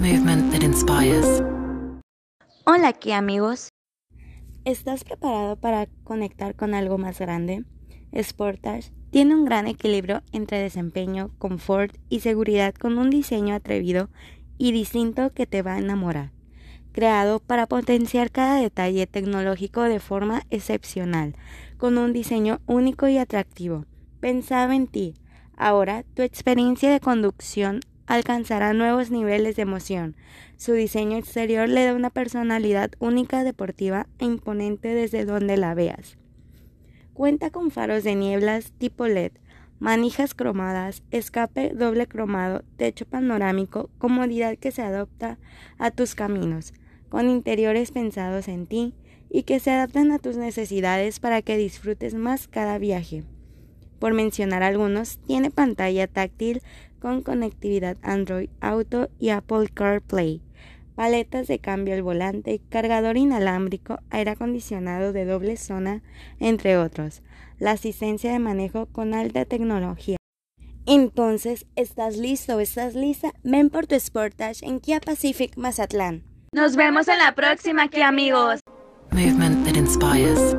Movement that inspires. Hola aquí amigos. ¿Estás preparado para conectar con algo más grande? Sportage tiene un gran equilibrio entre desempeño, confort y seguridad con un diseño atrevido y distinto que te va a enamorar. Creado para potenciar cada detalle tecnológico de forma excepcional, con un diseño único y atractivo. Pensaba en ti. Ahora tu experiencia de conducción alcanzará nuevos niveles de emoción. Su diseño exterior le da una personalidad única, deportiva e imponente desde donde la veas. Cuenta con faros de nieblas tipo LED, manijas cromadas, escape doble cromado, techo panorámico, comodidad que se adopta a tus caminos, con interiores pensados en ti y que se adaptan a tus necesidades para que disfrutes más cada viaje. Por mencionar algunos, tiene pantalla táctil con conectividad Android Auto y Apple CarPlay, paletas de cambio al volante, cargador inalámbrico, aire acondicionado de doble zona, entre otros. La asistencia de manejo con alta tecnología. Entonces, ¿estás listo o estás lista? Ven por tu Sportage en Kia Pacific Mazatlán. Nos vemos en la próxima, Kia amigos. Movement that inspires.